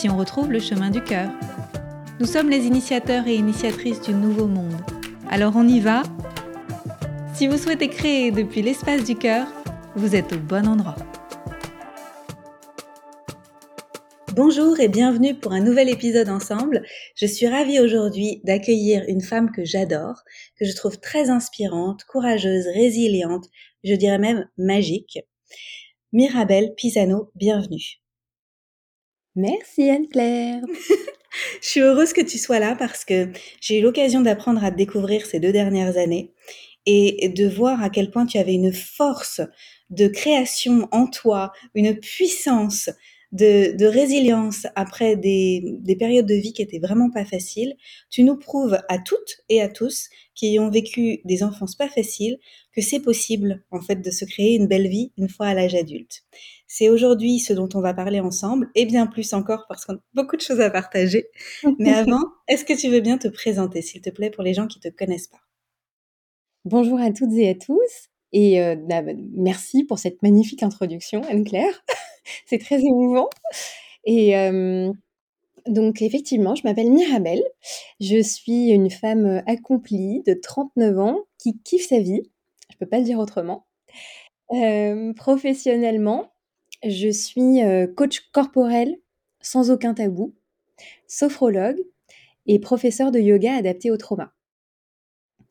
si on retrouve le chemin du cœur. Nous sommes les initiateurs et initiatrices du nouveau monde. Alors on y va Si vous souhaitez créer depuis l'espace du cœur, vous êtes au bon endroit. Bonjour et bienvenue pour un nouvel épisode ensemble. Je suis ravie aujourd'hui d'accueillir une femme que j'adore, que je trouve très inspirante, courageuse, résiliente, je dirais même magique. Mirabelle Pisano, bienvenue. Merci Anne-Claire. je suis heureuse que tu sois là parce que j'ai eu l'occasion d'apprendre à te découvrir ces deux dernières années et de voir à quel point tu avais une force de création en toi, une puissance de, résilience après des, des, périodes de vie qui étaient vraiment pas faciles. Tu nous prouves à toutes et à tous qui ont vécu des enfances pas faciles que c'est possible en fait de se créer une belle vie une fois à l'âge adulte. C'est aujourd'hui ce dont on va parler ensemble et bien plus encore parce qu'on a beaucoup de choses à partager. Mais avant, est-ce que tu veux bien te présenter s'il te plaît pour les gens qui te connaissent pas? Bonjour à toutes et à tous et euh, bah, merci pour cette magnifique introduction Anne-Claire. c'est très émouvant et euh, donc effectivement, je m'appelle Mirabelle. Je suis une femme accomplie de 39 ans qui kiffe sa vie. Je peux pas le dire autrement. Euh, professionnellement, je suis euh, coach corporel sans aucun tabou, sophrologue et professeur de yoga adapté au trauma.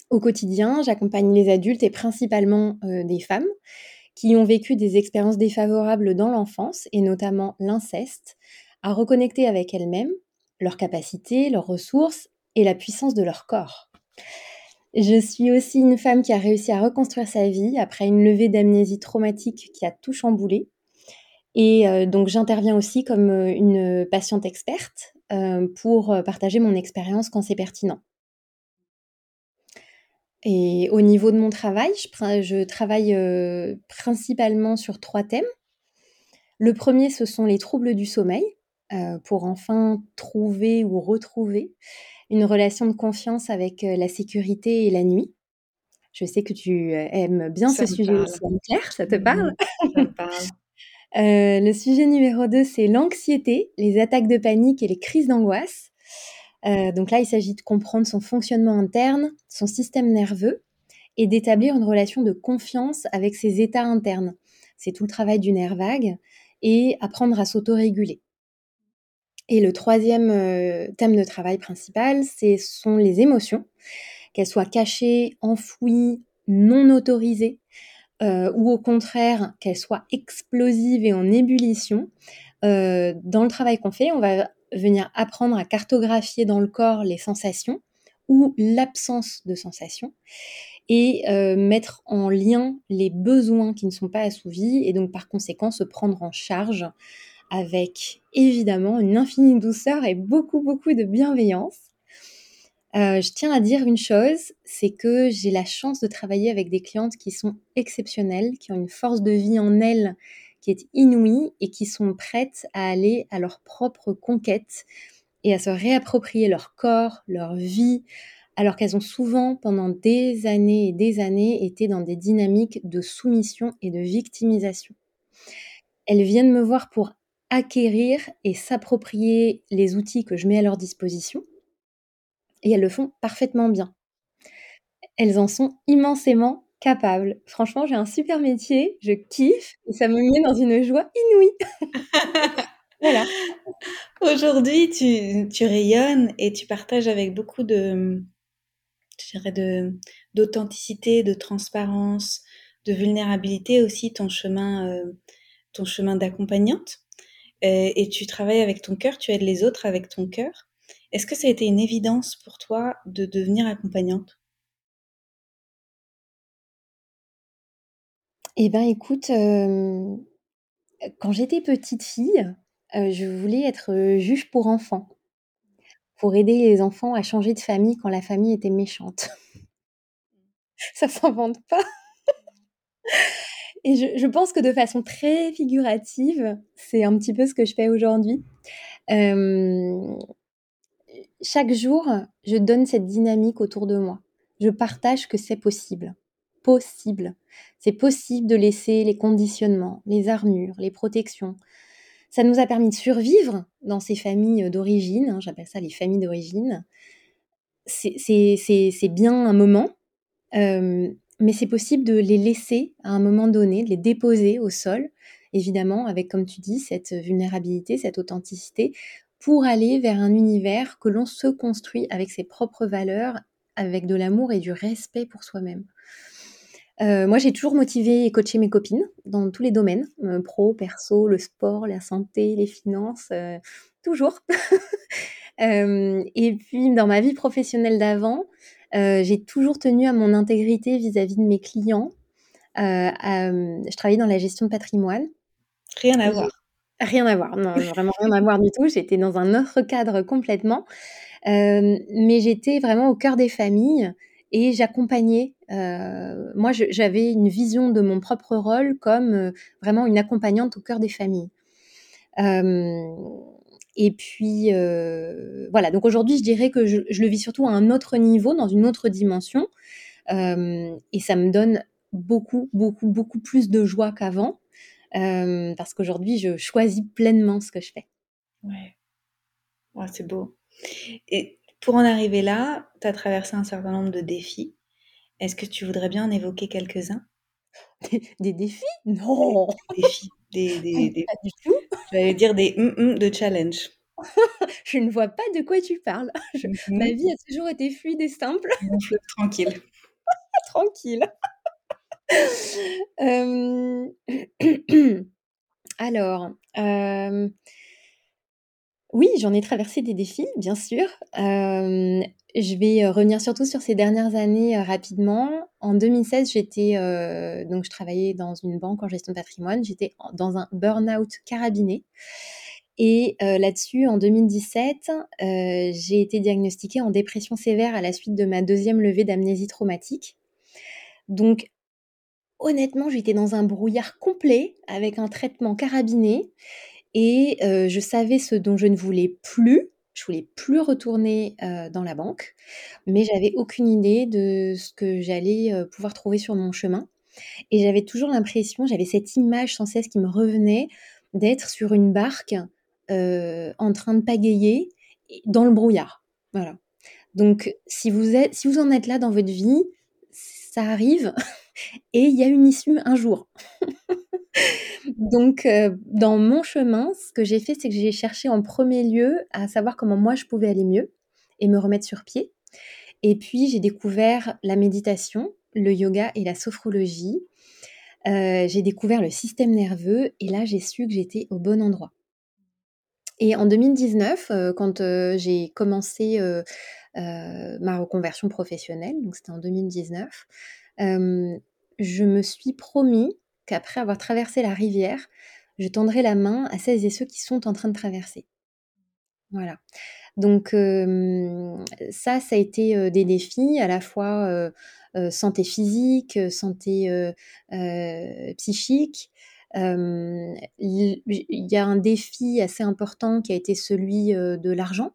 Au quotidien, j'accompagne les adultes et principalement euh, des femmes qui ont vécu des expériences défavorables dans l'enfance et notamment l'inceste, à reconnecter avec elles-mêmes, leurs capacités, leurs ressources et la puissance de leur corps. Je suis aussi une femme qui a réussi à reconstruire sa vie après une levée d'amnésie traumatique qui a tout chamboulé. Et euh, donc j'interviens aussi comme euh, une patiente experte euh, pour partager mon expérience quand c'est pertinent. Et au niveau de mon travail, je, je travaille principalement sur trois thèmes. Le premier, ce sont les troubles du sommeil. Euh, pour enfin trouver ou retrouver une relation de confiance avec euh, la sécurité et la nuit. Je sais que tu euh, aimes bien ce sujet aussi, Claire, ça te mmh parle? Ça me parle. le sujet numéro 2, c'est l'anxiété, les attaques de panique et les crises d'angoisse. Donc là, il s'agit de comprendre son fonctionnement interne, son système nerveux et d'établir une relation de confiance avec ses états internes. C'est tout le travail du nerf vague et apprendre à s'autoréguler. Et le troisième euh, thème de travail principal, ce sont les émotions, qu'elles soient cachées, enfouies, non autorisées, euh, ou au contraire qu'elles soient explosives et en ébullition. Euh, dans le travail qu'on fait, on va venir apprendre à cartographier dans le corps les sensations ou l'absence de sensations et mettre en lien les besoins qui ne sont pas assouvis et donc par conséquent se prendre en charge avec évidemment une infinie douceur et beaucoup, beaucoup de bienveillance. Euh, je tiens à dire une chose, c'est que j'ai la chance de travailler avec des clientes qui sont exceptionnelles, qui ont une force de vie en elles qui est inouïe et qui sont prêtes à aller à leur propre conquête et à se réapproprier leur corps, leur vie, alors qu'elles ont souvent, pendant des années et des années, été dans des dynamiques de soumission et de victimisation. Elles viennent me voir pour acquérir et s'approprier les outils que je mets à leur disposition. Et elles le font parfaitement bien. Elles en sont immensément capables. Franchement, j'ai un super métier, je kiffe et ça me met dans une joie inouïe. voilà. Aujourd'hui, tu, rayonnes et tu partages avec beaucoup de, de d'authenticité, de transparence, de vulnérabilité aussi ton chemin, euh, ton chemin d'accompagnante. Euh, et tu travailles avec ton cœur, tu aides les autres avec ton cœur. Est-ce que ça a été une évidence pour toi de devenir accompagnante? Eh bien, écoute, quand j'étais petite fille, je voulais être juge pour enfants. pour aider les enfants à changer de famille quand la famille était méchante. Ça s'invente pas. Et je pense que de façon très figurative, c'est un petit peu ce que je fais aujourd'hui. Chaque jour, je donne cette dynamique autour de moi. Je partage que c'est possible. C'est possible de laisser les conditionnements, les armures, les protections. Ça nous a permis de survivre dans ces familles d'origine, hein, j'appelle ça les familles d'origine. C'est bien un moment, hem, mais c'est possible de les laisser à un moment donné, de les déposer au sol, évidemment avec, comme tu dis, cette vulnérabilité, cette authenticité, pour aller vers un univers que l'on se construit avec ses propres valeurs, avec de l'amour et du respect pour soi-même. Heu, moi, j'ai toujours motivé et coaché mes copines dans tous les domaines, heu, pro, perso, le sport, la santé, les finances, heu, toujours. Et puis dans ma vie professionnelle d'avant, j'ai toujours tenu à mon intégrité vis-à-vis de mes clients. Je travaillais dans la gestion de patrimoine Rien à voir. rien à voir, non, vraiment rien à voir du tout. J'étais dans un autre cadre complètement, mais j'étais vraiment au cœur des familles et j'accompagnais, heu, moi j'avais une vision de mon propre rôle comme, heu, vraiment une accompagnante au cœur des familles. Hem et puis, voilà, donc aujourd'hui, je dirais que je le vis surtout à un autre niveau, dans une autre dimension, et ça me donne beaucoup, beaucoup, beaucoup plus de joie qu'avant, parce qu'aujourd'hui, je choisis pleinement ce que je fais. Ouais. Ouais, c'est beau et pour en arriver là, tu as traversé un certain nombre de défis. Est-ce que tu voudrais bien en évoquer quelques-uns? Des des défis? Des Non! défis, des des des Pas du tout. j'allais dire des mmh mh de challenge. Je ne vois pas de quoi tu parles. Je Mmh ma vie a toujours été fluide et simple. Tranquille. Tranquille. Hem, alors, hem oui, j'en ai traversé des défis, bien sûr. Hem, je vais, heu, revenir surtout sur ces dernières années, heu, rapidement. En 2016, j'étais, donc je travaillais dans une banque en gestion de patrimoine. J'étais dans un burn-out carabiné et là-dessus, en 2017, heu, j'ai été diagnostiquée en dépression sévère à la suite de ma 2e levée d'amnésie traumatique. Donc honnêtement, j'étais dans un brouillard complet avec un traitement carabiné et heu, je savais ce dont je ne voulais plus. Je voulais plus retourner, heu, dans la banque, mais j'avais aucune idée de ce que j'allais, heu, pouvoir trouver sur mon chemin et j'avais toujours l'impression, j'avais cette image sans cesse qui me revenait d'être sur une barque, en train de pagayer dans le brouillard. Voilà. Donc si vous êtes si vous en êtes là dans votre vie, ça arrive et il y a une issue un jour. Donc heu, dans mon chemin, ce que j'ai fait, c'est que j'ai cherché en 1er lieu à savoir comment moi je pouvais aller mieux et me remettre sur pied et puis j'ai découvert la méditation, le yoga et la sophrologie. Heu, j'ai découvert le système nerveux et là, j'ai su que j'étais au bon endroit. Et en 2019, heu, quand, j'ai commencé, ma reconversion professionnelle, donc c'était en 2019, hem, je me suis promis qu'après avoir traversé la rivière, je tendrais la main à celles et ceux qui sont en train de traverser. Voilà. Donc ça, ça a été, des défis à la fois, santé physique, santé, psychique. Il y a un défi assez important qui a été celui, de l'argent.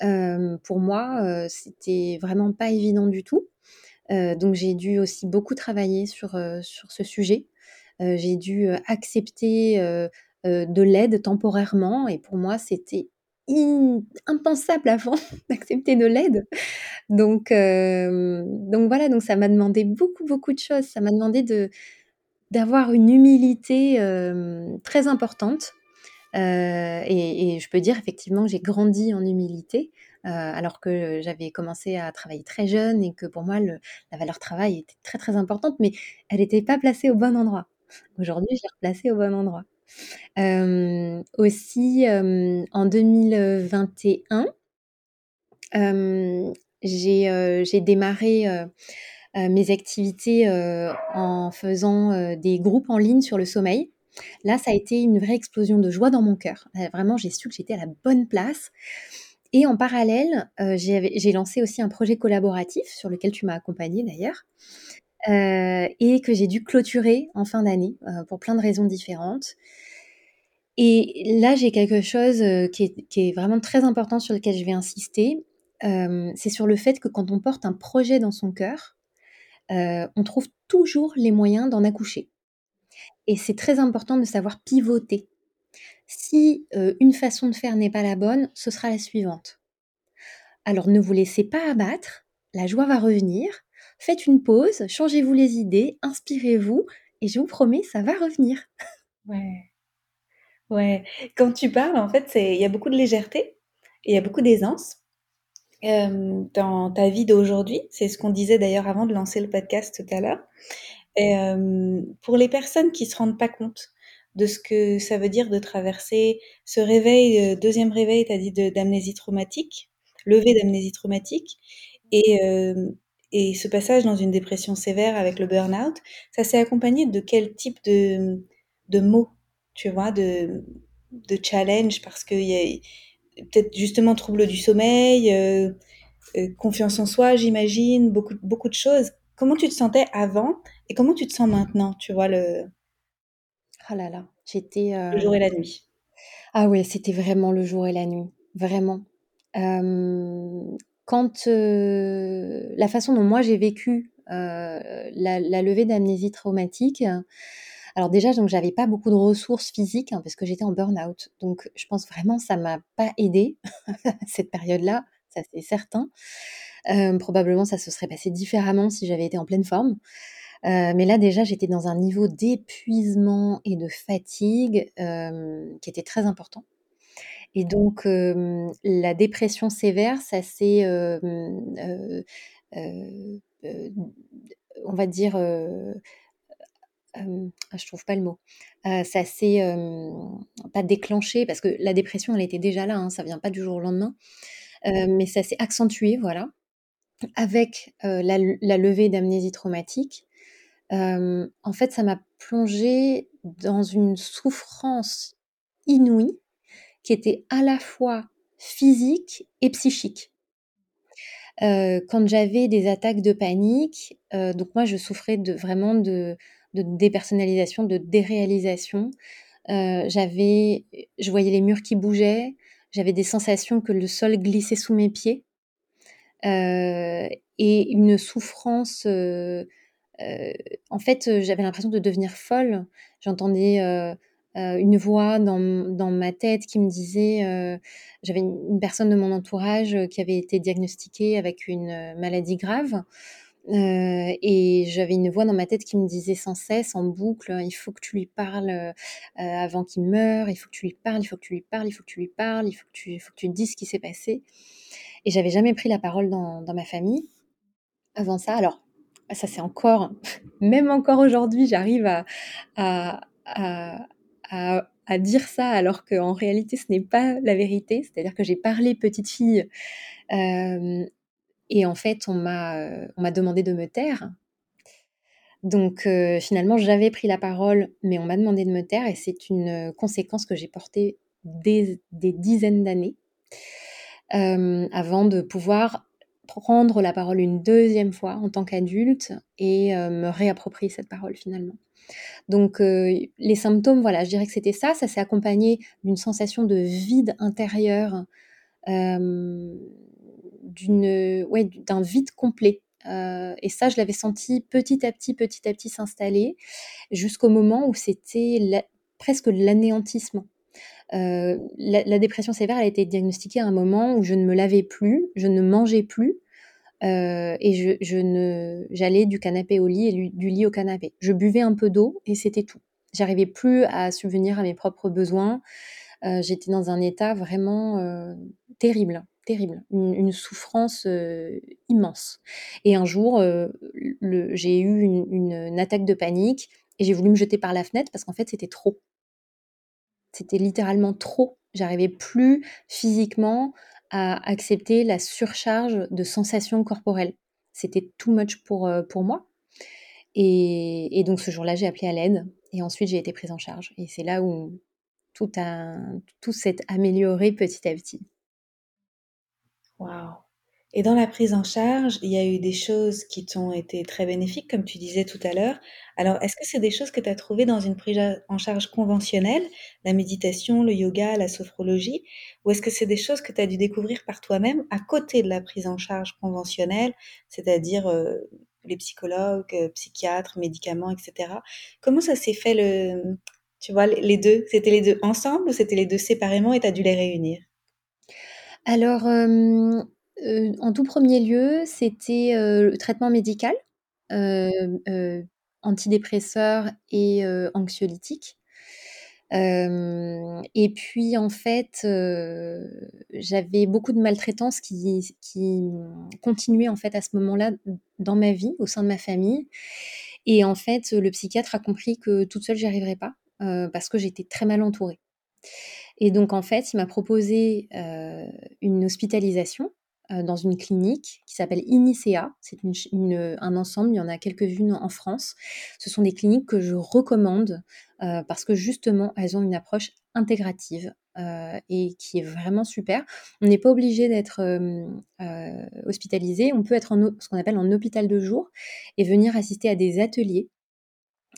Pour moi, c'était vraiment pas évident du tout. Donc j'ai dû aussi beaucoup travailler sur, sur ce sujet. Heu, j'ai dû, accepter, de l'aide temporairement et pour moi, c'était impensable avant d'accepter de l'aide. Donc donc voilà, donc ça m'a demandé beaucoup, beaucoup de choses. Ça m'a demandé de d'avoir une humilité, très importante. Et je peux dire effectivement j'ai grandi en humilité, alors que j'avais commencé à travailler très jeune et que pour moi la valeur travail était très, très importante, mais elle était pas placée au bon endroit. Aujourd'hui, je l'ai replacée au bon endroit. Hem, aussi, hem, en 2021 hem, j'ai, démarré, mes activités, en faisant, des groupes en ligne sur le sommeil. Là, ça a été une vraie explosion de joie dans mon cœur. Vraiment, j'ai su que j'étais à la bonne place et en parallèle, j'ai lancé aussi un projet collaboratif sur lequel tu m'as accompagnée d'ailleurs, et que j'ai dû clôturer en fin d'année, pour plein de raisons différentes. Et là, j'ai quelque chose, qui est qui est vraiment très important sur lequel je vais insister, c'est sur le fait que quand on porte un projet dans son cœur, on trouve toujours les moyens d'en accoucher. Et c'est très important de savoir pivoter. Si, une façon de faire n'est pas la bonne, ce sera la suivante. Alors ne vous laissez pas abattre, la joie va revenir, faites une pause, changez-vous les idées, inspirez-vous et je vous promets, ça va revenir. Ouais. Ouais, quand tu parles, en fait, il y a beaucoup de légèreté et il y a beaucoup d'aisance, dans ta vie d'aujourd'hui. C'est ce qu'on disait d'ailleurs avant de lancer le podcast tout à l'heure et pour les personnes qui se rendent pas compte de ce que ça veut dire de traverser ce réveil, deuxième réveil, tu as dit d'amnésie traumatique, levée d'amnésie traumatique et et ce passage dans une dépression sévère avec le burn-out, ça s'est accompagné de quel type de de mots? Tu vois? De de challenge? Parce qu'il y a peut-être justement trouble du sommeil, confiance en soi, j'imagine, beaucoup beaucoup de choses. Comment tu te sentais avant et comment tu te sens maintenant? Tu vois le Oh là là, j'étais, le jour et la nuit? Ah ouais, c'était vraiment le jour et la nuit, vraiment. Quand, la façon dont moi j'ai vécu, la la levée d'amnésie traumatique, alors déjà donc j'avais pas beaucoup de ressources physiques, hein, parce que j'étais en burn-out. Donc je pense vraiment ça m'a pas aidée cette période-là, ça c'est certain. probablement ça se serait passé différemment si j'avais été en pleine forme. mais là déjà j'étais dans un niveau d'épuisement et de fatigue, qui était très important. Et donc la dépression sévère, ça s'est, on va dire, ah, je trouve pas le mot. ça s'est, pas déclenché parce que la dépression, elle était déjà là, hein, ça vient pas du jour au lendemain. mais ça s'est accentué, voilà, avec, la levée d'amnésie traumatique. en fait, ça m'a plongée dans une souffrance inouïe qui était à la fois physique et psychique. quand j'avais des attaques de panique, donc moi je souffrais de vraiment de dépersonnalisation, de déréalisation. j'avais je voyais les murs qui bougeaient, j'avais des sensations que le sol glissait sous mes pieds, et une souffrance, en fait, j'avais l'impression de devenir folle. J'entendais, une voix dans dans ma tête qui me disait, j'avais une personne de mon entourage, qui avait été diagnostiquée avec une, maladie grave et j'avais une voix dans ma tête qui me disait sans cesse, en boucle: «Il faut que tu lui parles, avant qu'il meure, il faut que tu lui parles, il faut que tu lui parles, il faut que tu lui parles, il faut que tu faut que tu dises ce qui s'est passé» et j'avais jamais pris la parole dans dans ma famille, avant ça. Alors, ça c'est encore même encore aujourd'hui, j'arrive à à dire ça alors qu'en réalité ce n'est pas la vérité. C'est-à-dire que j'ai parlé petite fille, et en fait, on m'a, demandé de me taire. Donc finalement, j'avais pris la parole, mais on m'a demandé de me taire et c'est une, conséquence que j'ai portée des des dizaines d'années, avant de pouvoir prendre la parole une deuxième fois en tant qu'adulte et me réapproprier cette parole finalement. Donc les symptômes, voilà, je dirais que c'était ça. Ça s'est accompagné d'une sensation de vide intérieur, ouais, d'un vide complet. et ça, je l'avais senti petit à petit, petit à petit s'installer, jusqu'au moment où c'était presque l'anéantissement. La, dépression sévère a été diagnostiquée à un moment où je ne me lavais plus, je ne mangeais plus, et je, j'allais du canapé au lit et du lit au canapé. Je buvais un peu d'eau et c'était tout. J'arrivais plus à subvenir à mes propres besoins. j'étais dans un état vraiment terrible terrible, une, souffrance immense. Et un jour, j'ai eu une, attaque de panique et j'ai voulu me jeter par la fenêtre parce qu'en fait, c'était trop. C'était littéralement trop. J'arrivais plus physiquement à accepter la surcharge de sensations corporelles. C'était too much pour, pour moi. Et, donc ce jour-là, j'ai appelé à l'aide et ensuite j'ai été prise en charge. Et c'est là où tout, tout s'est amélioré petit à petit. Waouh! Et dans la prise en charge, il y a eu des choses qui t'ont été très bénéfiques, comme tu disais tout à l'heure. Alors, est-ce que c'est des choses que tu as trouvées dans une prise en charge conventionnelle, la méditation, le yoga, la sophrologie, ou est-ce que c'est des choses que tu as dû découvrir par toi-même à côté de la prise en charge conventionnelle, c'est-à-dire euh, les psychologues, euh, psychiatres, médicaments, etc. Comment ça s'est fait le, tu vois, les deux? C'était les deux ensemble ou c'était les deux séparément et tu as dû les réunir? Alors, heu, en tout premier lieu, c'était, heu, le traitement médical, heu, antidépresseurs et. Hem et puis en fait, j'avais beaucoup de maltraitance qui continuait en fait à ce moment-là dans ma vie, au sein de ma famille et en fait, le psychiatre a compris que toute seule j'y arriverais pas, parce que j'étais très mal entourée. Et donc en fait, il m'a proposé, une hospitalisation, dans une clinique qui s'appelle Inicea. C'est un ensemble, il y en a quelques-unes en France. Ce sont des cliniques que je recommande, heu, parce que justement, elles ont une approche intégrative, heu et qui est vraiment super. On n'est pas obligé d'être, hospitalisé. On peut être ce qu'on appelle en hôpital de jour et venir assister à des ateliers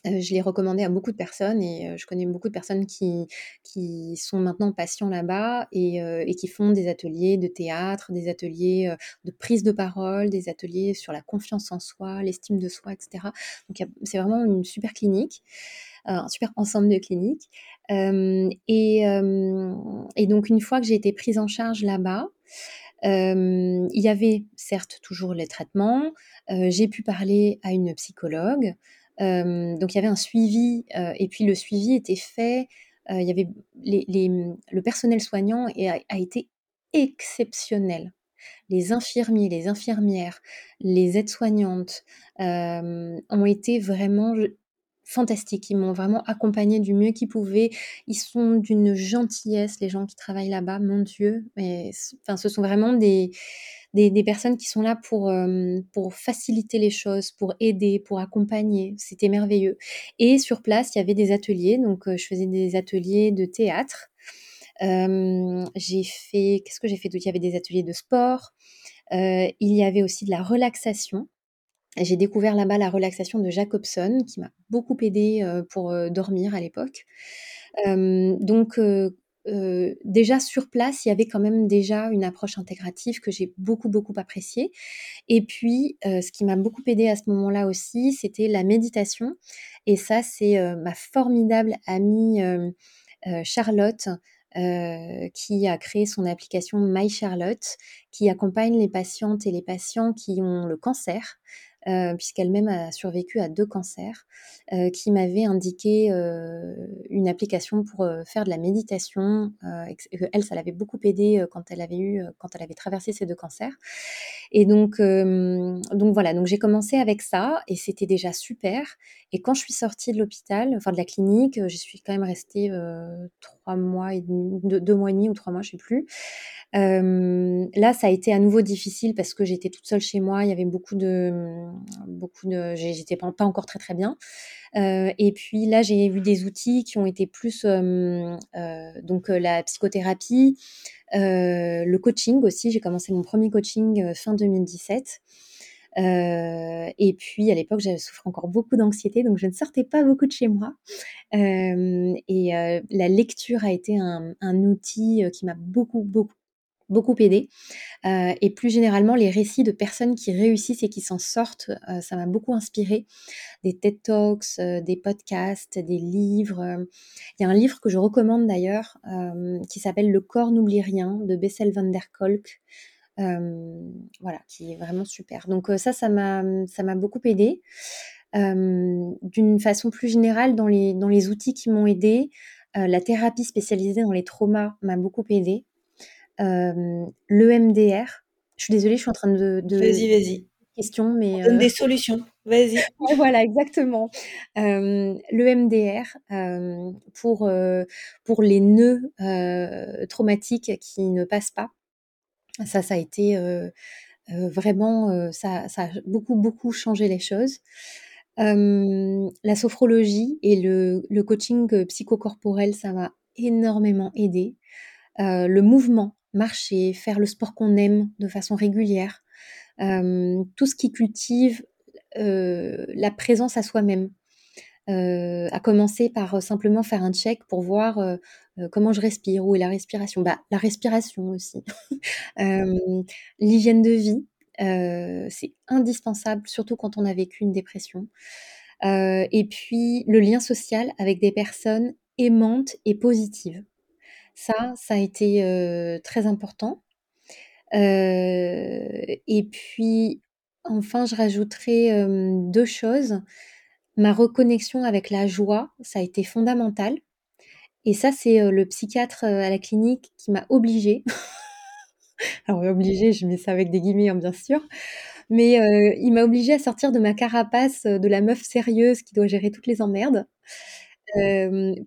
Heu, je l'ai recommandé à beaucoup de personnes et heu, je connais beaucoup de personnes qui qui sont maintenant patients là-bas et et qui font des ateliers de théâtre, des ateliers, de prise de parole, des ateliers sur la confiance en soi, l'estime de soi et cetera. Donc c'est vraiment une super clinique, un super ensemble de cliniques. Et donc une fois que j'ai été prise en charge là-bas, il y avait certes toujours les traitements, j'ai pu parler à une psychologue, donc il y avait un suivi, et puis le suivi était fait, il y avait mmh, le personnel soignant et a été exceptionnel. Les infirmiers, les infirmières, les aides-soignantes, ont été vraiment fantastiques. Ils m'ont vraiment accompagnée du mieux qu'ils pouvaient. Ils sont d'une gentillesse, les gens qui travaillent là-bas, mon Dieu, enfin, ce sont vraiment des des personnes qui sont là pour, hem, pour faciliter les choses, pour aider, pour accompagner. C'était merveilleux et sur place, il y avait des ateliers, donc heu, je faisais des ateliers de théâtre. Hem, j'ai fait qu'est-ce que j'ai fait d'autre? Il y avait des ateliers de sport, il y avait aussi de la relaxation. J'ai découvert là-bas la relaxation de Jacobson qui m'a beaucoup aidée, heu, pour, heu, dormir à l'époque. Donc heu, déjà sur place, il y avait quand même déjà une approche intégrative que j'ai beaucoup, beaucoup appréciée. Et puis, ce qui m'a beaucoup aidée à ce moment-là aussi, c'était la méditation. Et ça, c'est, ma formidable amie, Charlotte, qui a créé son application My Charlotte, qui accompagne les patientes et les patients qui ont le cancer, heu, puisqu'elle-même a survécu à 2 cancers, heu, qui m'avait indiqué, heu, une application pour, faire de la méditation, elle, ça l'avait beaucoup aidée, quand elle avait eu, quand elle avait traversé ces 2 cancers. Et donc donc voilà, donc j'ai commencé avec ça et c'était déjà super. Et quand je suis sortie de l'hôpital, enfin de la clinique, j'y suis quand même restée, heu, 3 mois et demi, 2 2 mois et demi ou 3 mois, je sais plus. Là, ça a été à nouveau difficile parce que j'étais toute seule chez moi, il y avait beaucoup de, beaucoup de j'étais pas encore très, très bien. Et puis là, j'ai eu des outils qui ont été plus, heu, donc heu, la psychothérapie, heu, le coaching aussi. J'ai commencé mon premier coaching, fin 2017. Heu et puis à l'époque, je souffrais encore beaucoup d'anxiété, donc je ne sortais pas beaucoup de chez moi. Hem et heu, la lecture a été un un outil, qui m'a beaucoup, beaucoup, beaucoup aidée. Heu et plus généralement, les récits de personnes qui réussissent et qui s'en sortent, ça m'a beaucoup inspirée. Des TED Talks, des podcasts, des livres. Il y a un livre que je recommande d'ailleurs, qui s'appelle «Le corps n'oublie rien» de Bessel van der Kolk. Voilà, qui est vraiment super. Donc ça, ça m'a, mmh, ça m'a beaucoup aidée. Hem, d'une façon plus générale, dans les dans les outils qui m'ont aidée, heu, la thérapie spécialisée dans les traumas m'a beaucoup aidée. Hem, l'EMDR, je suis désolée, je suis en train de de Vas-y, vas-y. questions, On mais donne des solutions. Vas-y. ouais, voilà, exactement. Hem, l'EMDR, hem, pour, pour les nœuds, traumatiques qui ne passent pas. Ça, ça a été, vraiment, ça a beaucoup, beaucoup changé les choses. La sophrologie et le coaching, psychocorporel, ça m'a énormément aidée. Heu, le mouvement marcher, faire le sport qu'on aime de façon régulière, tout ce qui cultive, la présence à soi-même. À commencer par, simplement faire un check pour voir, comment je respire, où est la respiration. Bah, la respiration aussi. l'hygiène de vie, c'est indispensable, surtout quand on a vécu une dépression. et puis le lien social avec des personnes aimantes et positives. Ça, ça a été, très important. et puis enfin, je rajouterai, deux choses. Ma reconnexion avec la joie, ça a été fondamental et ça, c'est, le psychiatre, à la clinique qui m'a obligée alors obligée, je mets ça avec des guillemets, hein, bien sûr, mais il m'a obligée à sortir de ma carapace, de la meuf sérieuse qui doit gérer toutes les emmerdes,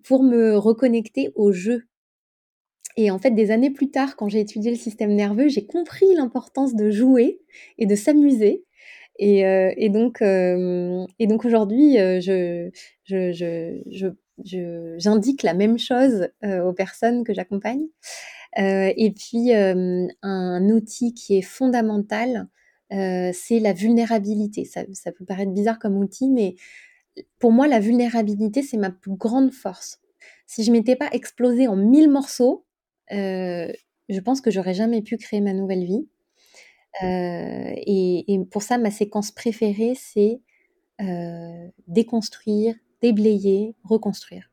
pour me reconnecter au jeu. Et en fait, des années plus tard, quand j'ai étudié le système nerveux, j'ai compris l'importance de jouer et de s'amuser. Et, et donc, et donc aujourd'hui, je, je, j'indique la même chose aux personnes que j'accompagne. et puis, un outil qui est fondamental, c'est la vulnérabilité. Ça, ça peut paraître bizarre comme outil, mais pour moi, la vulnérabilité, c'est ma plus grande force. Si je m'étais pas explosée en mille morceaux, je pense que j'aurais jamais pu créer ma nouvelle vie. Et, et, pour ça, ma séquence préférée, c'est déconstruire, déblayer, reconstruire.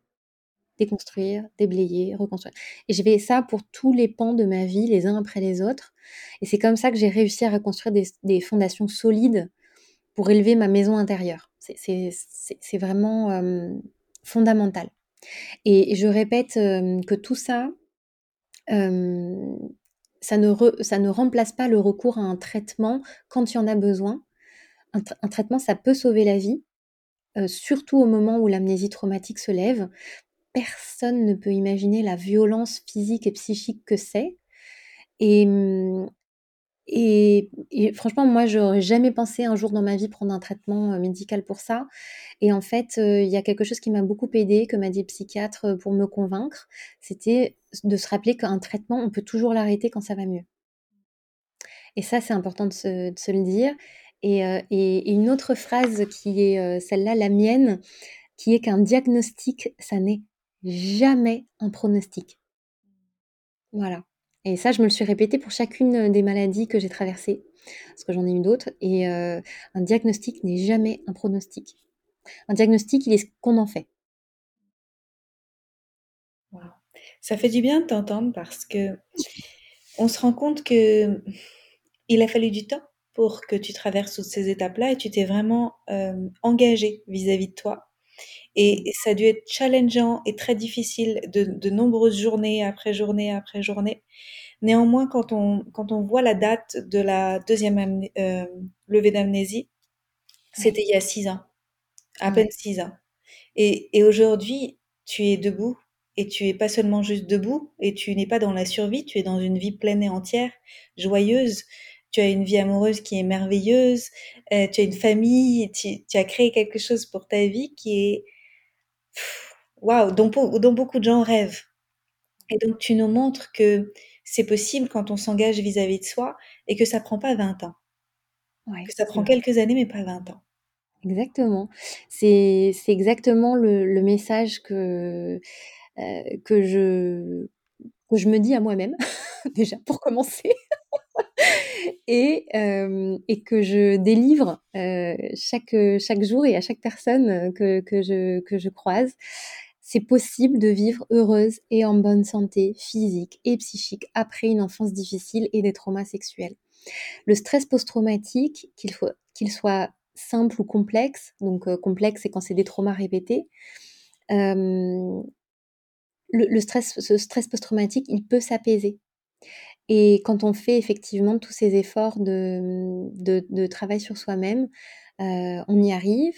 Déconstruire, déblayer, reconstruire. Et je vais ça pour tous les pans de ma vie, les uns après les autres. Et c'est comme ça que j'ai réussi à reconstruire des, fondations solides pour élever ma maison intérieure. C'est vraiment fondamental. Et je répète que tout ça, ça, ne ça ne remplace pas le recours à un traitement quand il y en a besoin. un traitement, ça peut sauver la vie, surtout au moment où l'amnésie traumatique se lève. Personne ne peut imaginer la violence physique et psychique que c'est. Et, et, franchement, moi, j'aurais jamais pensé un jour dans ma vie prendre un traitement médical pour ça. Et en fait, il y a quelque chose qui m'a beaucoup aidé, que m'a dit le psychiatre pour me convaincre, c'était de se rappeler qu'un traitement, on peut toujours l'arrêter quand ça va mieux. Et ça, c'est important de se le dire. Et, une autre phrase qui est celle-là, la mienne, qui est qu'un diagnostic, ça n'est jamais un pronostic. Voilà. Et ça, je me le suis répété pour chacune des maladies que j'ai traversées, parce que j'en ai eu d'autres. Et un diagnostic n'est jamais un pronostic. Un diagnostic, il est ce qu'on en fait. Ça fait du bien de t'entendre parce que on se rend compte que il a fallu du temps pour que tu traverses toutes ces étapes-là et tu t'es vraiment euh, engagé vis-à-vis de toi. Et, ça a dû être challengeant et très difficile de, nombreuses journées après journée après journée. Néanmoins, quand on, quand on voit la date de la deuxième euh, levée d'amnésie, c'était il y a six ans, à peine six ans. Et, et aujourd'hui, tu es debout et tu es pas seulement juste debout et tu n'es pas dans la survie, tu es dans une vie pleine et entière, joyeuse, tu as une vie amoureuse qui est merveilleuse, euh, tu as une famille, tu, as créé quelque chose pour ta vie qui est waouh, dont, dont, beaucoup de gens rêvent. Et donc tu nous montres que c'est possible quand on s'engage vis-à-vis de soi et que ça prend pas 20 ans. que ça prend quelques années mais pas 20 ans. Exactement. C'est exactement le, message que, euh, que, je, que je me dis à moi-même, déjà pour commencer. et, et que je délivre chaque, chaque jour et à chaque personne que, que, je, que je croise. C'est possible de vivre heureuse et en bonne santé physique et psychique après une enfance difficile et des traumas sexuels. Le stress post-traumatique, qu'il soit simple ou complexe, donc complexe c'est quand c'est des traumas répétés, le, ce stress post-traumatique, il peut s'apaiser. Et quand on fait effectivement tous ces efforts de, de, travail sur soi-même, euh, on y arrive.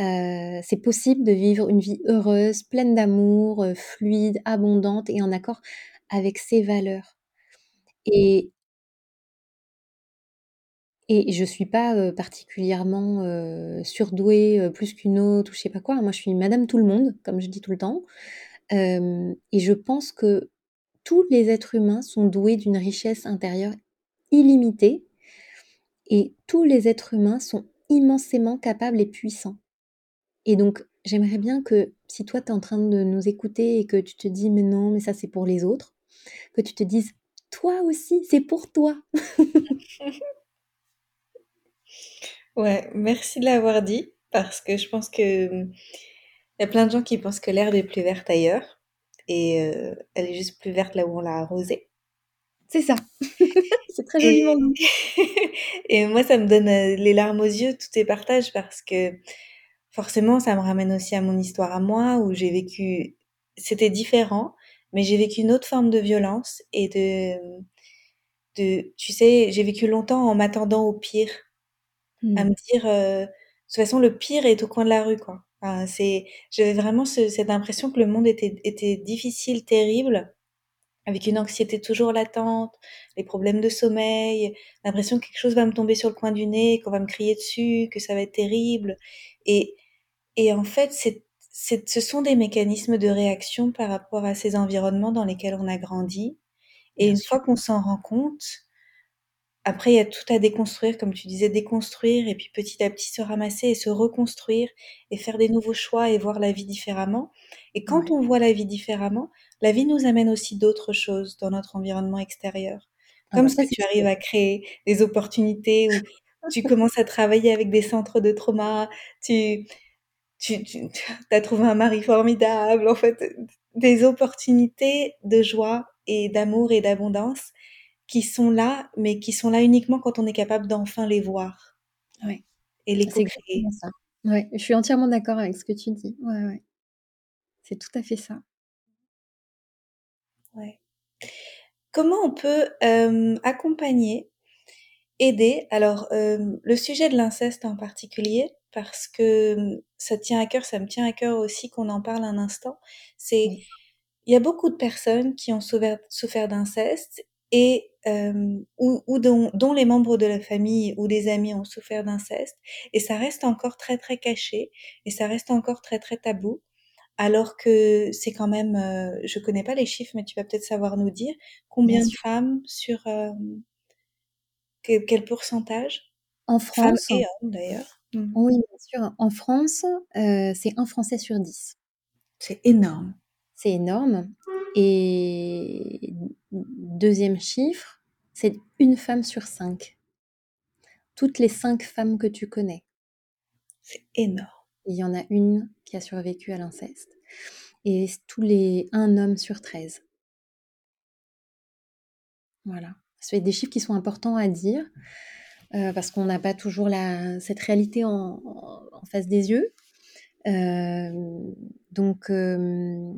Euh, c'est possible de vivre une vie heureuse, pleine d'amour, euh, fluide, abondante et en accord avec ses valeurs. Et, et je suis pas particulièrement surdouée plus qu'une autre ou je sais pas quoi. Moi, je suis Madame Tout le Monde, comme je dis tout le temps. et je pense que tous les êtres humains sont doués d'une richesse intérieure illimitée et tous les êtres humains sont immensément capables et puissants. Et donc, j'aimerais bien que si toi, tu es en train de nous écouter et que tu te dis, mais non, mais ça, c'est pour les autres, que tu te dises, toi aussi, c'est pour toi. ouais, merci de l'avoir dit, parce que je pense que il y a plein de gens qui pensent que l'herbe est plus verte ailleurs, et euh, elle est juste plus verte là où on l'a arrosée. C'est ça. c'est très joliment dit. et moi, ça me donne euh, les larmes aux yeux, tous tes partages, parce que forcément, ça me ramène aussi à mon histoire à moi, où j'ai vécu... C'était différent, mais j'ai vécu une autre forme de violence et de... de tu sais, j'ai vécu longtemps en m'attendant au pire. À me mmh. dire, euh, de toute façon, le pire est au coin de la rue, quoi. C'est, j'avais vraiment cette impression que le monde était, était difficile, terrible, avec une anxiété toujours latente, les problèmes de sommeil, l'impression que quelque chose va me tomber sur le coin du nez, qu'on va me crier dessus, que ça va être terrible. Et, et en fait, c'est, c'est, ce sont des mécanismes de réaction par rapport à ces environnements dans lesquels on a grandi. Et une fois qu'on s'en rend compte, après, il y a tout à déconstruire, comme tu disais, déconstruire et puis petit à petit se ramasser et se reconstruire et faire des nouveaux choix et voir la vie différemment. Et quand on voit la vie différemment, la vie nous amène aussi d'autres choses dans notre environnement extérieur. Ah comme bah ça, tu arrives à créer des opportunités où tu commences à travailler avec des centres de trauma, tu, tu, tu as trouvé un mari formidable, en fait, des opportunités de joie et d'amour et d'abondance qui sont là, mais qui sont là uniquement quand on est capable d'enfin les voir. Ouais. Et les co-créer. Ouais, je suis entièrement d'accord avec ce que tu dis. Ouais, ouais. C'est tout à fait ça. Ouais. Comment on peut euh, accompagner, aider? Alors, euh, le sujet de l'inceste en particulier, parce que ça tient à cœur, ça me tient à cœur aussi qu'on en parle un instant. C'est, il y a beaucoup de personnes qui ont souffert, souffert d'inceste et euh, ou, ou dont, dont, les membres de la famille ou des amis ont souffert d'inceste, et ça reste encore très très caché, et ça reste encore très très tabou, alors que c'est quand même, euh, je connais pas les chiffres, mais tu vas peut-être savoir nous dire combien de femmes sur euh, quel, quel, pourcentage? En France, femmes et hommes d'ailleurs. Mmh. Oui, bien sûr. En France, euh, c'est un Français sur dix. C'est énorme. C'est énorme. Et deuxième chiffre, c'est une femme sur cinq. Toutes les cinq femmes que tu connais. C'est énorme. Il y en a une qui a survécu à l'inceste. Et tous les un homme sur 13. Voilà. C'est des chiffres qui sont importants à dire euh, parce qu'on n'a pas toujours cette réalité en, en, face des yeux. Euh, donc, euh,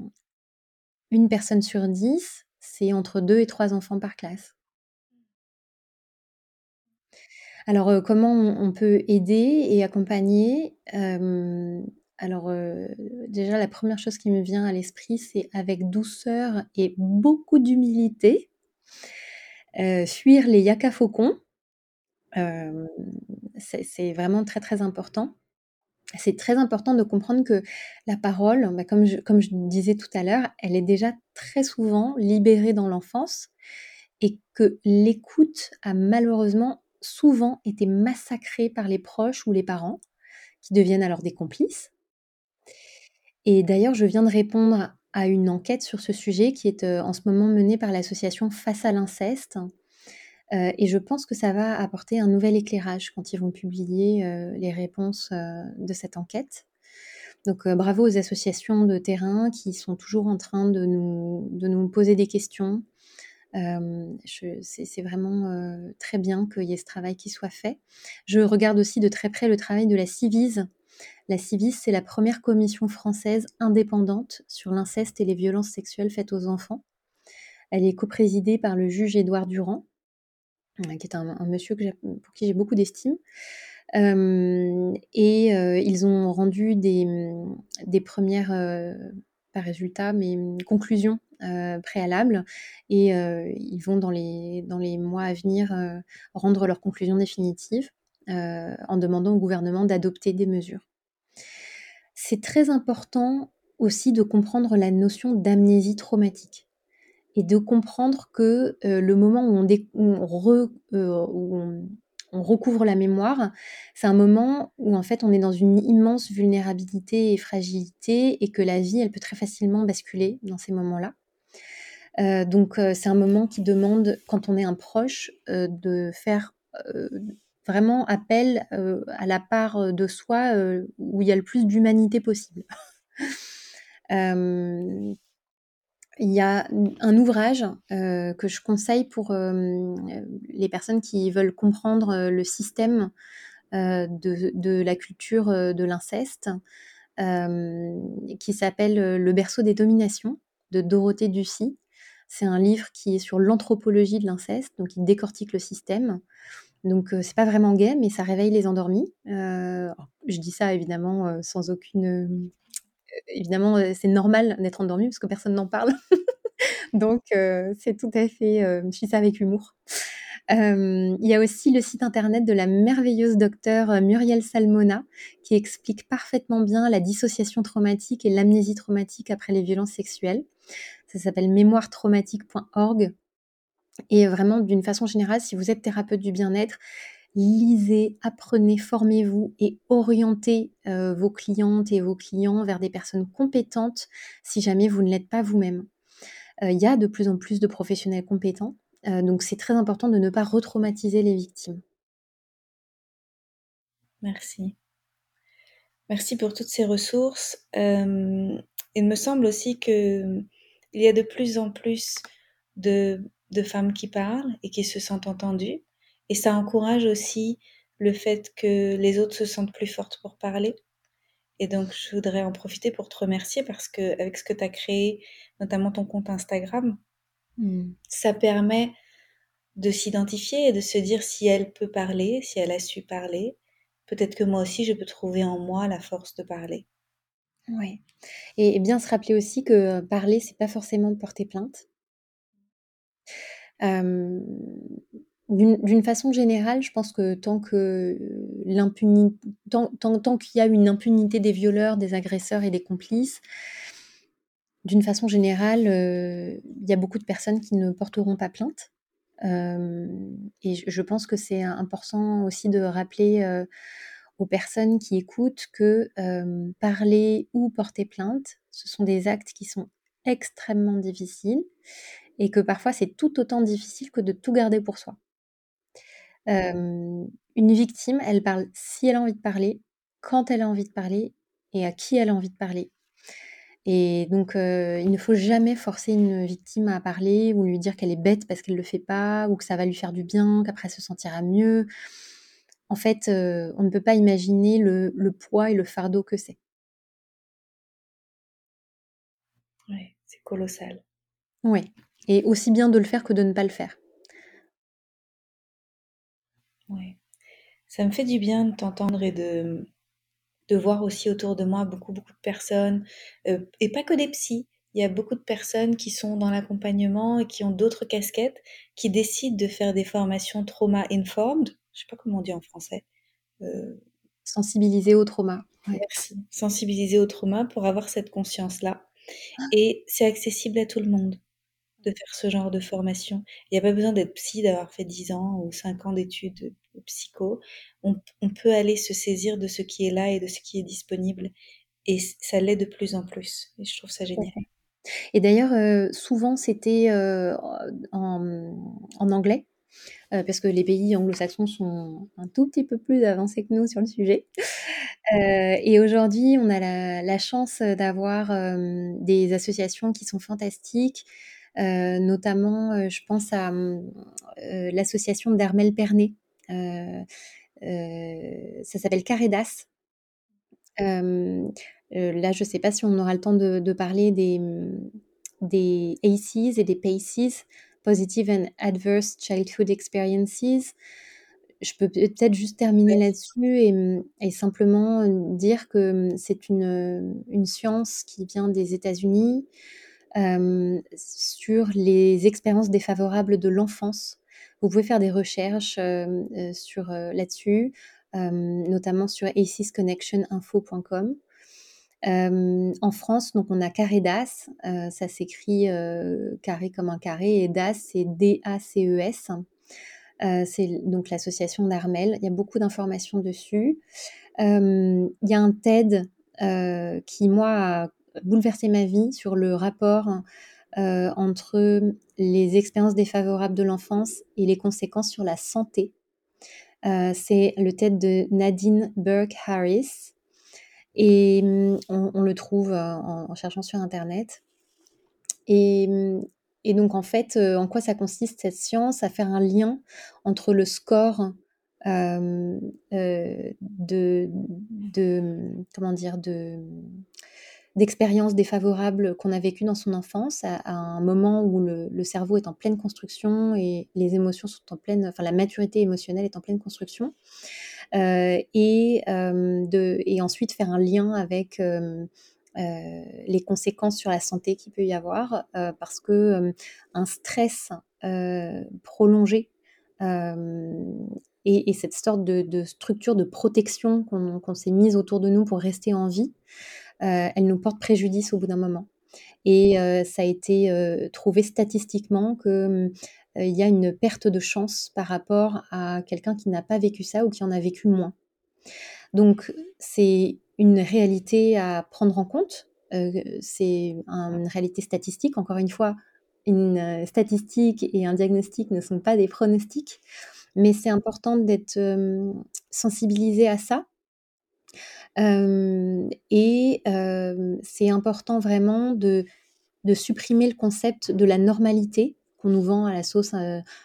une personne sur dix, c'est entre deux et trois enfants par classe. Alors, euh, comment on, peut aider et accompagner euh, Alors, euh, déjà, la première chose qui me vient à l'esprit, c'est avec douceur et beaucoup d'humilité, fuir les yakafaucons. c'est vraiment très, très important c'est très important de comprendre que la parole, bah, comme, je, comme je disais tout à l'heure, elle est déjà très souvent libérée dans l'enfance et que l'écoute a malheureusement souvent été massacrée par les proches ou les parents, qui deviennent alors des complices. Et d'ailleurs, je viens de répondre à une enquête sur ce sujet qui est euh, en ce moment menée par l'association Face à l'inceste, euh, et je pense que ça va apporter un nouvel éclairage quand ils vont publier euh, les réponses euh, de cette enquête. Donc bravo aux associations de terrain qui sont toujours en train de nous, de nous poser des questions. c'est vraiment très bien qu'il y ait ce travail qui soit fait. Je regarde aussi de très près le travail de la Civise. La Civise, c'est la première commission française indépendante sur l'inceste et les violences sexuelles faites aux enfants. Elle est coprésidée par le juge Édouard Durand qui est un, monsieur pour qui j'ai beaucoup d'estime. et ils ont rendu des, premières, pas résultats, mais conclusions préalables. Et ils vont dans les, dans les mois à venir rendre leurs conclusions définitives en demandant au gouvernement d'adopter des mesures. C'est très important aussi de comprendre la notion d'amnésie traumatique. Et de comprendre que, le moment où on on recouvre la mémoire, c'est un moment où en fait on est dans une immense vulnérabilité et fragilité et que la vie, elle peut très facilement basculer dans ces moments-là. Euh, donc euh, c'est un moment qui demande, quand on est un proche, euh, de faire vraiment appel à la part de soi où il y a le plus d'humanité possible. Il y a un ouvrage euh, que je conseille pour euh, les personnes qui veulent comprendre euh, le système de, la culture de l'inceste, qui s'appelle Le berceau des dominations de Dorothée Ducy. C'est un livre qui est sur l'anthropologie de l'inceste, donc il décortique le système. Donc c'est pas vraiment gay, mais ça réveille les endormis. je dis ça évidemment sans aucune évidemment, c'est normal d'être endormi parce que personne n'en parle. Donc, c'est tout à fait, je dis ça avec humour. il y a aussi le site internet de la merveilleuse docteure Muriel Salmona qui explique parfaitement bien la dissociation traumatique et l'amnésie traumatique après les violences sexuelles. Ça s'appelle mémoiretraumatique.org. Et vraiment, d'une façon générale, si vous êtes thérapeute du bien-être, lisez, apprenez, formez-vous et orientez euh, vos clientes et vos clients vers des personnes compétentes si jamais vous ne l'êtes pas vous-même. Euh, il y a de plus en plus de professionnels compétents, euh, donc c'est très important de ne pas retraumatiser les victimes. Merci. Merci pour toutes ces ressources. il me semble aussi qu'il y a de plus en plus de femmes qui parlent et qui se sentent entendues. Et ça encourage aussi le fait que les autres se sentent plus fortes pour parler. Et donc, je voudrais en profiter pour te remercier parce que avec ce que tu as créé, notamment ton compte Instagram, hmm. ça permet de s'identifier et de se dire si elle peut parler, si elle a su parler, peut-être que moi aussi je peux trouver en moi la force de parler. Oui. Et bien se rappeler aussi que parler, c'est pas forcément porter plainte. Euh, d'une façon générale, je pense que l'impunité, tant, qu'il y a une impunité des violeurs, des agresseurs et des complices, d'une façon générale, euh, il y a beaucoup de personnes qui ne porteront pas plainte. Euh, et je, pense que c'est important aussi de rappeler euh, aux personnes qui écoutent que parler ou porter plainte, ce sont des actes qui sont extrêmement difficiles et que parfois c'est tout autant difficile que de tout garder pour soi une victime, elle parle si elle a envie de parler, quand elle a envie de parler et à qui elle a envie de parler. Et donc, il ne faut jamais forcer une victime à parler ou lui dire qu'elle est bête parce qu'elle ne le fait pas ou que ça va lui faire du bien, qu'après elle se sentira mieux. En fait, on ne peut pas imaginer le, le poids et le fardeau que c'est. Oui, c'est colossal. Oui, et aussi bien de le faire que de ne pas le faire. Oui. Ça me fait du bien de t'entendre et de, de voir aussi autour de moi beaucoup, beaucoup de personnes, euh, et pas que des psys. Il y a beaucoup de personnes qui sont dans l'accompagnement et qui ont d'autres casquettes, qui décident de faire des formations trauma-informed. Je sais pas comment on dit en français. Euh, Sensibiliser au trauma. Merci. Sensibiliser au trauma pour avoir cette conscience-là. Ah. Et c'est accessible à tout le monde de faire ce genre de formation. Il n'y a pas besoin d'être psy, d'avoir fait 10 ans ou 5 ans d'études de psycho. On, peut aller se saisir de ce qui est là et de ce qui est disponible. Et ça l'est de plus en plus. Et je trouve ça génial. Et d'ailleurs, euh, souvent, c'était euh, en, anglais. Euh, parce que les pays anglo-saxons sont un tout petit peu plus avancés que nous sur le sujet. et aujourd'hui, on a la, la chance d'avoir des associations qui sont fantastiques, notamment, je pense à l'association d'Armel Pernet. Ça s'appelle Caredas. là, je ne sais pas si on aura le temps de, parler des, des ACEs et des PACEs, Positive and Adverse Childhood Experiences. Je peux peut-être juste terminer là-dessus et, simplement dire que c'est une, une, science qui vient des États-Unis, sur les expériences défavorables de l'enfance. Vous pouvez faire des recherches sur là-dessus, notamment sur acesconnectioninfo.com. en France, donc on a Carré DAS, ça s'écrit carré comme un carré, et DAS, c'est D-A-C-E-S. c'est donc l'association d'Armel. Il y a beaucoup d'informations dessus. il y a un TED qui, moi, a bouleversé ma vie sur le rapport entre les expériences défavorables de l'enfance et les conséquences sur la santé. c'est le TED de Nadine Burke Harris. Et mmh, on, le trouve en, cherchant sur Internet. Et, et, donc, en fait, en quoi ça consiste cette science? À faire un lien entre le score de, de, comment dire, de d'expériences défavorables qu'on a vécues dans son enfance à, un moment où le, cerveau est en pleine construction et les émotions sont en pleine, enfin la maturité émotionnelle est en pleine construction. Euh, et, euh, de, et ensuite faire un lien avec euh, les conséquences sur la santé qu'il peut y avoir, parce que un stress prolongé et, cette sorte de, structure de protection qu'on s'est mise autour de nous pour rester en vie, elle nous porte préjudice au bout d'un moment. Et ça a été trouvé statistiquement que euh, il y a une perte de chance par rapport à quelqu'un qui n'a pas vécu ça ou qui en a vécu moins. Donc c'est une réalité à prendre en compte. Euh, c'est une réalité statistique. Encore une fois, une euh, statistique et un diagnostic ne sont pas des pronostics, mais c'est important d'être sensibilisé à ça. Et c'est important vraiment de, de supprimer le concept de la normalité qu'on nous vend à la sauce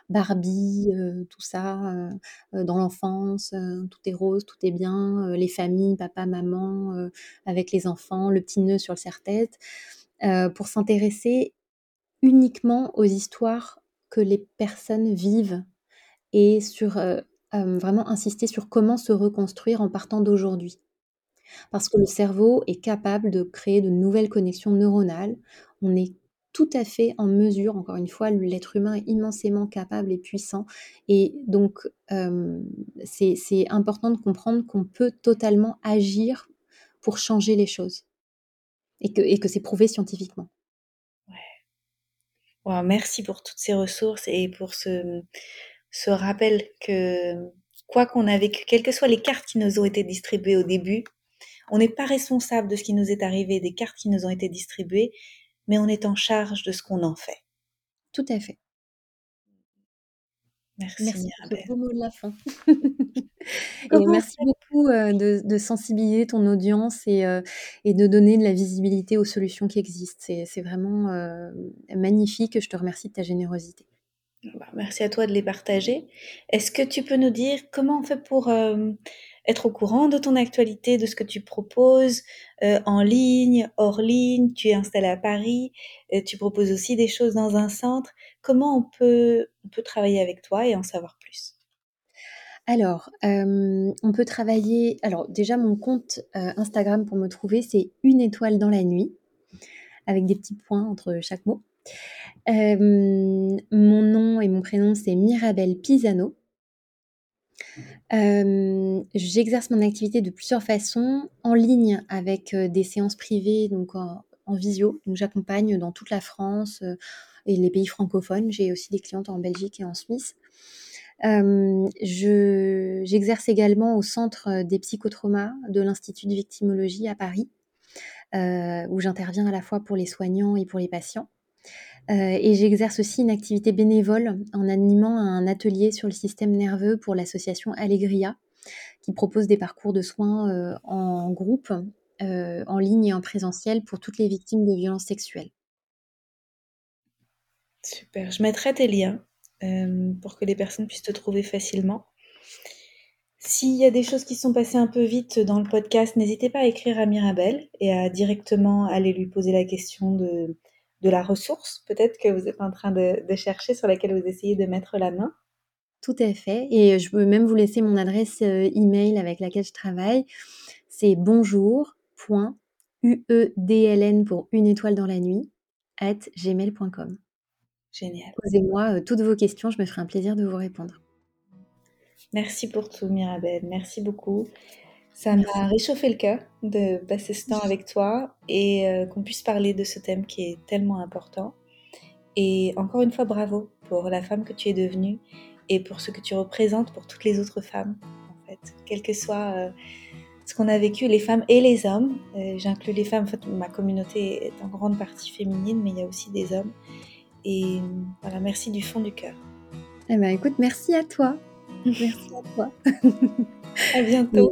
Barbie, tout ça, dans l'enfance, tout est rose, tout est bien, les familles, papa, maman, avec les enfants, le petit nœud sur le serre-tête, pour s'intéresser uniquement aux histoires que les personnes vivent et sur vraiment insister sur comment se reconstruire en partant d'aujourd'hui. Parce que le cerveau est capable de créer de nouvelles connexions neuronales. On est tout à fait en mesure, encore une fois, l'être humain est immensément capable et puissant. Et donc, c'est important de comprendre qu'on peut totalement agir pour changer les choses. Et que, et que c'est prouvé scientifiquement. Ouais. merci pour toutes ces ressources et pour ce, ce rappel que quoi qu'on a vécu, quelles que soient les cartes qui nous ont été distribuées au début, on n'est pas responsable de ce qui nous est arrivé, des cartes qui nous ont été distribuées, mais on est en charge de ce qu'on en fait. Tout à fait. Merci, merci pour mot de la fin. et merci beaucoup euh, de, sensibiliser ton audience et, euh, et, de donner de la visibilité aux solutions qui existent. C'est vraiment euh, magnifique. Je te remercie de ta générosité. Bah, merci à toi de les partager. Est-ce que tu peux nous dire comment on fait pour être au courant de ton actualité, de ce que tu proposes euh, en ligne, hors ligne. Tu es installé à Paris, et tu proposes aussi des choses dans un centre. Comment on peut, on peut travailler avec toi et en savoir plus? Alors, euh, on peut travailler. Alors, déjà, mon compte euh, Instagram pour me trouver, c'est une étoile dans la nuit, avec des petits points entre chaque mot. mon nom et mon prénom, c'est Mirabelle Pisano. J'exerce mon activité de plusieurs façons, en ligne avec, des séances privées, donc en visio. Donc j'accompagne dans toute la France, et les pays francophones. J'ai aussi des clientes en Belgique et en Suisse. j'exerce également au centre, des psychotraumas de l'Institut de victimologie à Paris, où j'interviens à la fois pour les soignants et pour les patients. Euh, et j'exerce aussi une activité bénévole en animant un atelier sur le système nerveux pour l'association Allegria, qui propose des parcours de soins euh, en groupe, euh, en ligne et en présentiel pour toutes les victimes de violences sexuelles. Super, je mettrai tes liens pour que les personnes puissent te trouver facilement. S'il y a des choses qui sont passées un peu vite dans le podcast, n'hésitez pas à écrire à Mirabelle et à directement aller lui poser la question de de la ressource peut-être que vous êtes en train de, chercher, sur laquelle vous essayez de mettre la main? Tout à fait. Et je peux même vous laisser mon adresse euh, email avec laquelle je travaille. C'est bonjour.uedln pour une étoile dans la nuit at gmail.com. Génial. Posez-moi euh, toutes vos questions, je me ferai un plaisir de vous répondre. Merci pour tout, Mirabelle. Merci beaucoup. Ça m'a réchauffé le cœur de passer ce temps avec toi et euh, qu'on puisse parler de ce thème qui est tellement important. Et encore une fois, bravo pour la femme que tu es devenue et pour ce que tu représentes pour toutes les autres femmes, en fait. Quel que soit euh, ce qu'on a vécu, les femmes et les hommes. Euh, j'inclus les femmes, en fait, ma communauté est en grande partie féminine, mais il y a aussi des hommes. Et voilà, merci du fond du cœur. Eh ben, écoute, merci à toi. Merci à toi. à bientôt.